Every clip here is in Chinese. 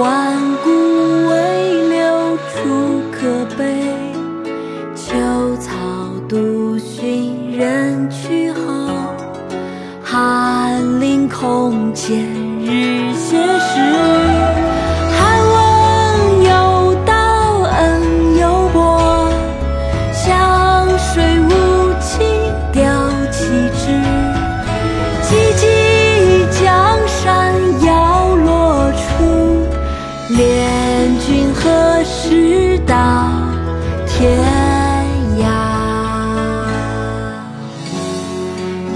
万古为留处可悲。秋草独寻人去后，寒林空见日斜时。何时到天涯？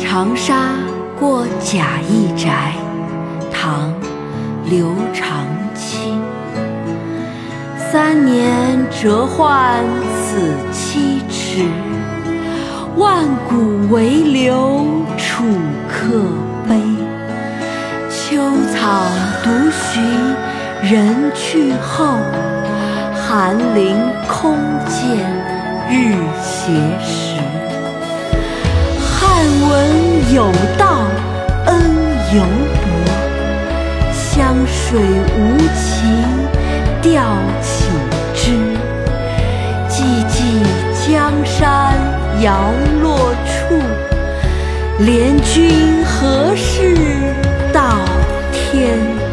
长沙过贾谊宅，唐·刘长卿。三年谪还此七尺，万古为留楚客悲。秋草独寻人去后，寒林空见日斜时。汉文有道恩犹薄，湘水无情调起之。寂寂江山摇落处，怜君何事到天涯？